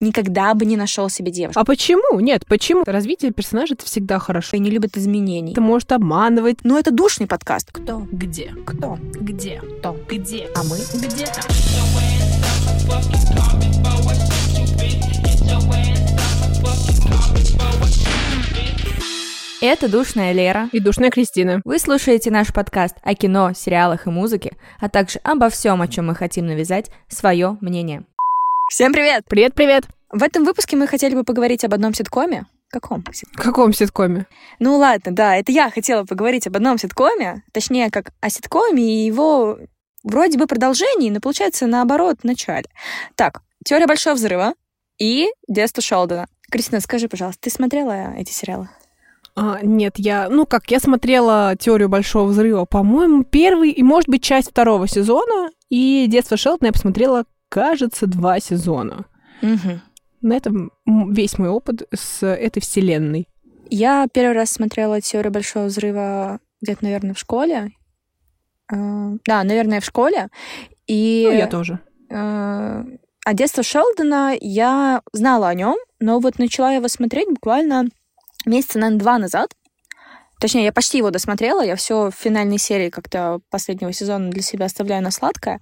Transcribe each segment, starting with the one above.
никогда бы не нашел себе девушку. А почему? Нет, почему? Развитие персонажа это всегда хорошо. И не любит изменений. Это может обманывать. Но это душный подкаст. Кто? Где? Кто? Где? Кто? Где? А мы? Где-то. Это «Душная Лера». И душная Кристина. Вы слушаете наш подкаст о кино, сериалах и музыке, а также обо всем, о чем мы хотим навязать свое мнение. Всем привет! Привет-привет! В этом выпуске мы хотели бы поговорить об одном ситкоме. Каком? В каком ситкоме? Ну ладно, да, это я хотела поговорить об одном ситкоме, точнее, как о ситкоме и его вроде бы продолжении, но получается наоборот в начале. Так, «Теория большого взрыва» и «Детство Шелдона». Кристина, скажи, пожалуйста, ты смотрела эти сериалы? А, нет, я, ну как, я смотрела «Теорию большого взрыва», по-моему, первый и, может быть, часть второго сезона, и «Детство Шелдона» я посмотрела, кажется, два сезона. Угу. На этом весь мой опыт с этой вселенной. Я первый раз смотрела «Теорию большого взрыва» где-то, наверное, в школе. Э, Да, наверное, в школе. И... Ну, я тоже. Э, А детство Шелдона я знала о нем, но вот начала его смотреть буквально месяца, наверное, два назад. Точнее, я почти его досмотрела, я все в финальной серии как-то последнего сезона для себя оставляю на сладкое.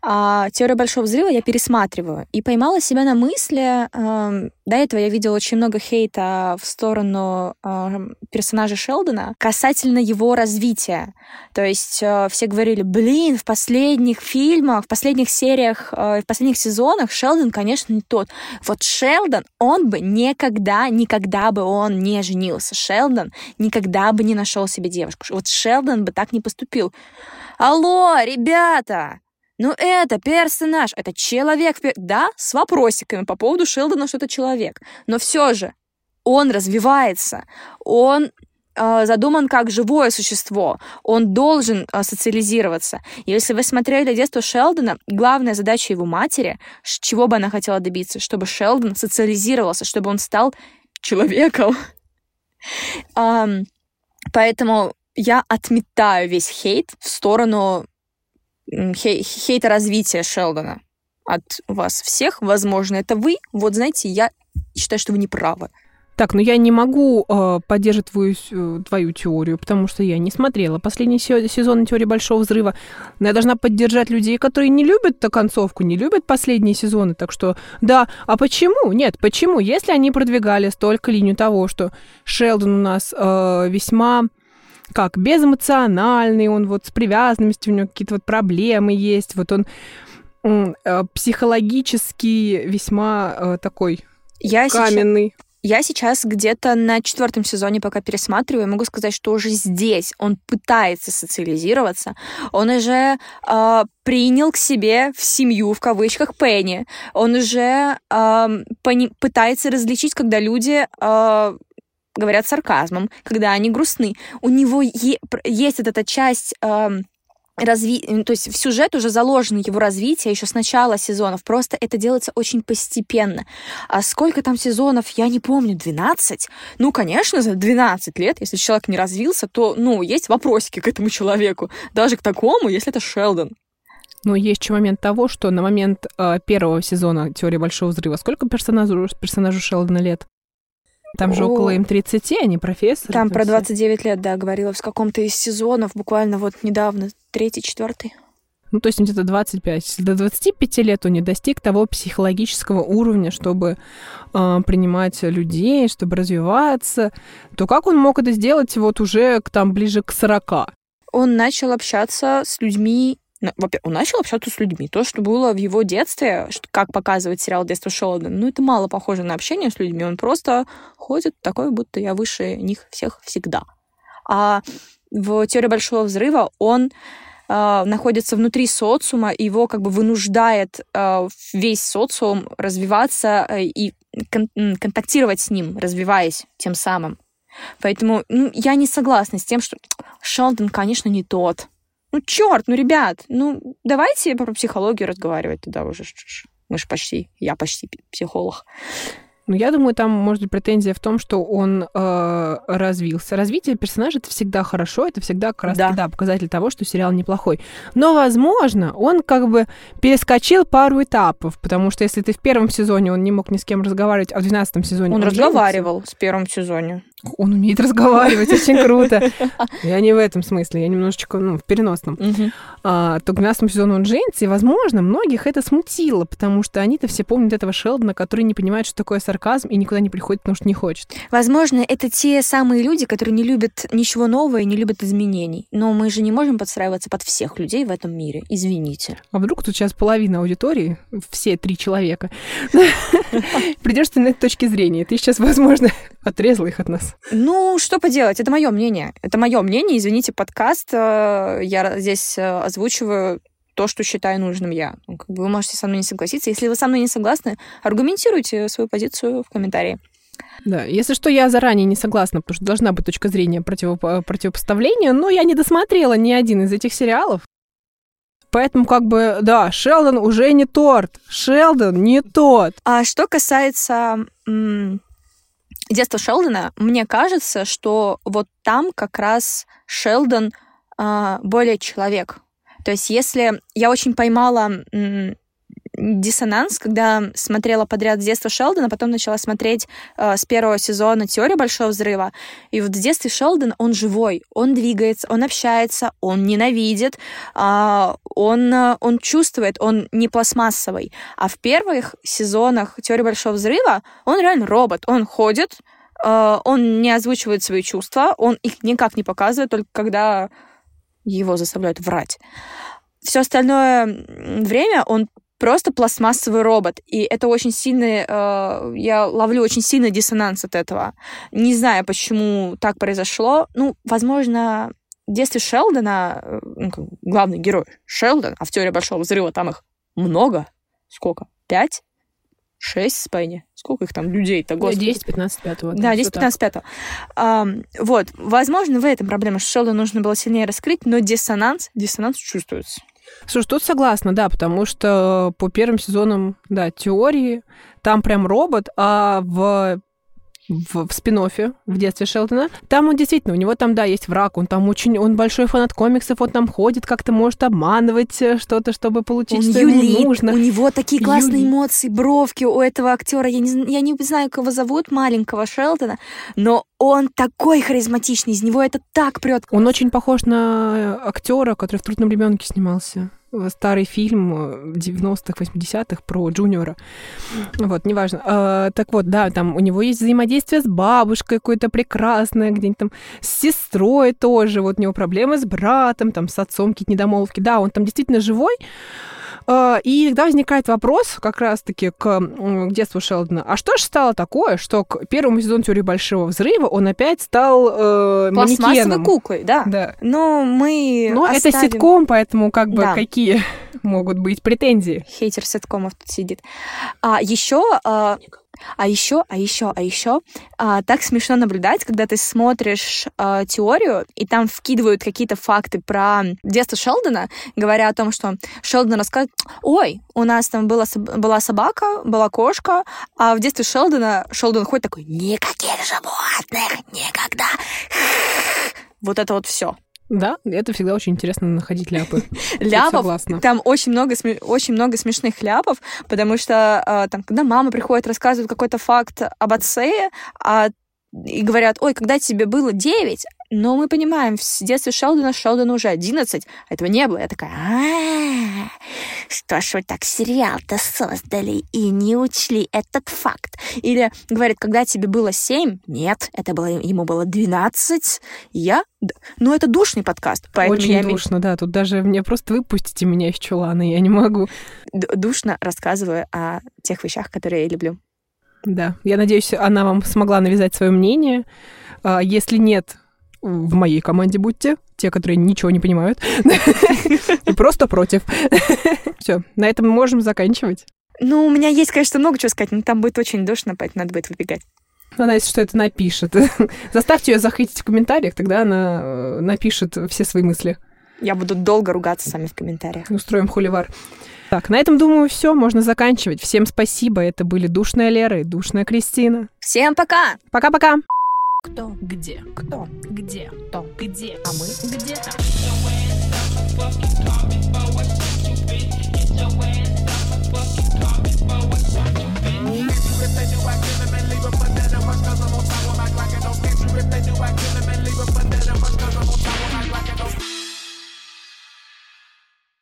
А «Теорию большого взрыва» я пересматриваю. И поймала себя на мысли... эм, до этого я видела очень много хейта в сторону эм, персонажа Шелдона касательно его развития. То есть э, все говорили, блин, в последних фильмах, в последних сериях, э, в последних сезонах Шелдон, конечно, не тот. Вот Шелдон, он бы никогда, никогда бы он не женился. Шелдон никогда бы не нашел себе девушку. Вот Шелдон бы так не поступил. Алло, ребята! Ну это персонаж, это человек. Да, с вопросиками по поводу Шелдона, что это человек. Но все же он развивается, он э, задуман как живое существо, он должен э, социализироваться. Если вы смотрели детство Шелдона, главная задача его матери, чего бы она хотела добиться, чтобы Шелдон социализировался, чтобы он стал человеком. Поэтому я отметаю весь хейт в сторону хей- хейта развития Шелдона от вас всех. Возможно, это вы. Вот знаете, я считаю, что вы не правы. Так, ну я не могу э, поддерживать твою, э, твою теорию, потому что я не смотрела последний се- сезон «Теории большого взрыва». Но я должна поддержать людей, которые не любят эту концовку, не любят последние сезоны. Так что, да, а почему? Нет, почему? Если они продвигали столько линию того, что Шелдон у нас э, весьма как безэмоциональный, он вот с привязанностью, у него какие-то вот проблемы есть, вот он э, психологически весьма э, такой Я сейчас, каменный. я сейчас где-то на четвертом сезоне пока пересматриваю, могу сказать, что уже здесь он пытается социализироваться, он уже э, принял к себе в семью, в кавычках, Пенни, он уже ам, пони- пытается различить, когда люди э, говорят сарказмом, когда они грустны. У него е- есть вот эта часть ам, разви... то есть в сюжет уже заложено его развитие еще с начала сезонов. Просто это делается очень постепенно. А сколько там сезонов, я не помню, 12? Ну, конечно, за 12 лет, если человек не развился, то, ну, есть вопросики к этому человеку. Даже к такому, если это Шелдон. Но есть еще момент того, что на момент э, первого сезона «Теории большого взрыва» сколько персонажу, персонажу Шелдона лет? Там же О. около им 30, они профессоры. Там про все. 29 лет, да, говорила в каком-то из сезонов, буквально вот недавно, третий, четвертый. Ну, то есть где-то 25. Если до 25 лет он не достиг того психологического уровня, чтобы э, принимать людей, чтобы развиваться, то как он мог это сделать вот уже к, там ближе к 40? он начал общаться с людьми. На- Во-первых, он начал общаться с людьми. То, что было в его детстве, как показывает сериал «Детство Шелдона», ну, это мало похоже на общение с людьми. Он просто ходит такой, будто я выше них всех всегда. А в «Теории большого взрыва» он а, находится внутри социума, его как бы вынуждает а, весь социум развиваться а, и кон- контактировать с ним, развиваясь тем самым. Поэтому ну, я не согласна с тем, что Шелдон, конечно, не тот. Ну, черт, ну, ребят, ну, давайте про психологию разговаривать тогда уже. Мы же почти, я почти психолог. Но я думаю, там может быть претензия в том, что он э, развился. Развитие персонажа это всегда хорошо, это всегда как раз Да. да, показатель того, что сериал неплохой. Но, возможно, он как бы перескочил пару этапов, потому что если ты в первом сезоне он не мог ни с кем разговаривать, а в двенадцатом сезоне Он женится, разговаривал в первом сезоне. Он умеет разговаривать, очень круто. Я не в этом смысле, я немножечко, ну, в переносном. А, то к 12 сезону он женится, и, возможно, многих это смутило, потому что они-то все помнят этого Шелдона, который не понимает, что такое сарказм, и никуда не приходит, потому что не хочет. Возможно, это те самые люди, которые не любят ничего нового и не любят изменений. Но мы же не можем подстраиваться под всех людей в этом мире. Извините. А вдруг тут сейчас половина аудитории, все три человека, придерживается на этой точке зрения. Ты сейчас, возможно, отрезала их от нас. Ну, что поделать, это мое мнение. Это мое мнение, извините, подкаст. э, Я здесь э, озвучиваю то, что считаю нужным я. Ну, как бы вы можете со мной не согласиться. Если вы со мной не согласны, аргументируйте свою позицию в комментарии. Да, если что, я заранее не согласна, потому что должна быть точка зрения противоп- противопоставления, но я не досмотрела ни один из этих сериалов. Поэтому, как бы, да, Шелдон уже не торт. Шелдон не тот. А что касается м, детства Шелдона, мне кажется, что вот там как раз Шелдон а, более человек. То есть если я очень поймала диссонанс, когда смотрела подряд с детства Шелдона, потом начала смотреть э, с первого сезона «Теория большого взрыва». И вот в детстве Шелдон, он живой, он двигается, он общается, он ненавидит, а, он, э, он чувствует, он не пластмассовый. А в первых сезонах «Теории большого взрыва» он реально робот, он ходит, э, он не озвучивает свои чувства, он их никак не показывает, только когда его заставляют врать. Все остальное время он просто пластмассовый робот. И это очень сильный... э, я ловлю очень сильный диссонанс от этого. Не знаю, почему так произошло. Ну, возможно, в детстве Шелдона, э, ну, как главный герой Шелдон, а в теории Большого Взрыва там их много. Сколько? Пять? Шесть в Спайне? Сколько их там людей-то, господи? 10, 15, 5. Вот, Да, всё 10, так. 15, 5. Ам, вот, возможно, в этом проблема, что Шелдона нужно было сильнее раскрыть, но диссонанс, диссонанс чувствуется. Слушай, тут согласна, да, потому что по первым сезонам, да, теории, там прям робот, а в в, в спин в детстве Шелдона. Там он действительно, у него там, да, есть враг, он там очень, он большой фанат комиксов, он там ходит, как-то может обманывать э, что-то, чтобы получить, Он что юлит, ему нужно. у него такие классные Юлит. эмоции, бровки у этого актера. Я не, я не знаю, как его зовут, маленького Шелдона, но он такой харизматичный, из него это так прет. Он очень похож на актера, который в «Трудном ребенке снимался. Э, Старый фильм э, 90-х, 80-х про Джуниора. Вот, неважно. А, так вот, да, там у него есть взаимодействие с бабушкой какое-то прекрасное, где-нибудь там с сестрой тоже. Вот у него проблемы с братом, там с отцом какие-то недомолвки. Да, он там действительно живой. А, И тогда возникает вопрос как раз-таки к, к детству Шелдона. А что же стало такое, что к первому сезону «Теории большого взрыва» он опять стал э, Пластмассовой манекеном? куклой, да. Да. Но мы это оставим- ситком, поэтому как бы Да. какие могут быть претензии? Хейтер ситкомов тут сидит. А еще, а, а еще, а еще, а еще, а, так смешно наблюдать, когда ты смотришь а, теорию, и там вкидывают какие-то факты про детство Шелдона, говоря о том, что Шелдон рассказывает, ой, у нас там была, была собака, была кошка, а в детстве Шелдона Шелдон ходит такой, никаких животных, никогда. Вот это вот все. Да, это всегда очень интересно находить ляпы. Ляпов. Там очень много, очень много смешных ляпов, потому что э, там, когда мама приходит, рассказывает какой-то факт об отце, а, и говорят, ой, когда тебе было 9, но мы понимаем, в детстве Шелдона Шелдону уже 11, а этого не было. Я такая, «А, что ж вы так сериал-то создали и не учли этот факт? Или говорит, когда тебе было 7, нет, это было, ему было 12, я... Ну, это душный подкаст, поэтому Очень я душно, да. Тут даже мне просто выпустите меня из чулана, я не могу. д- душно рассказываю о тех вещах, которые я люблю. Да, я надеюсь, она вам смогла навязать свое мнение. А, Если нет, в моей команде будьте, те, которые ничего не понимают, и просто против. Все, на этом мы можем заканчивать. Ну, у меня есть, конечно, много чего сказать, но там будет очень душно, поэтому надо будет выбегать. Она, если что, это напишет. Заставьте ее захейтить в комментариях, тогда она э, напишет все свои мысли. Я буду долго ругаться с вами в комментариях. Устроим холивар. Так, на этом, думаю, все, можно заканчивать. Всем спасибо. Это были душная Лера и душная Кристина. Всем пока! Пока-пока! Кто? Где? Кто? Где? Кто? Где? А мы где-то.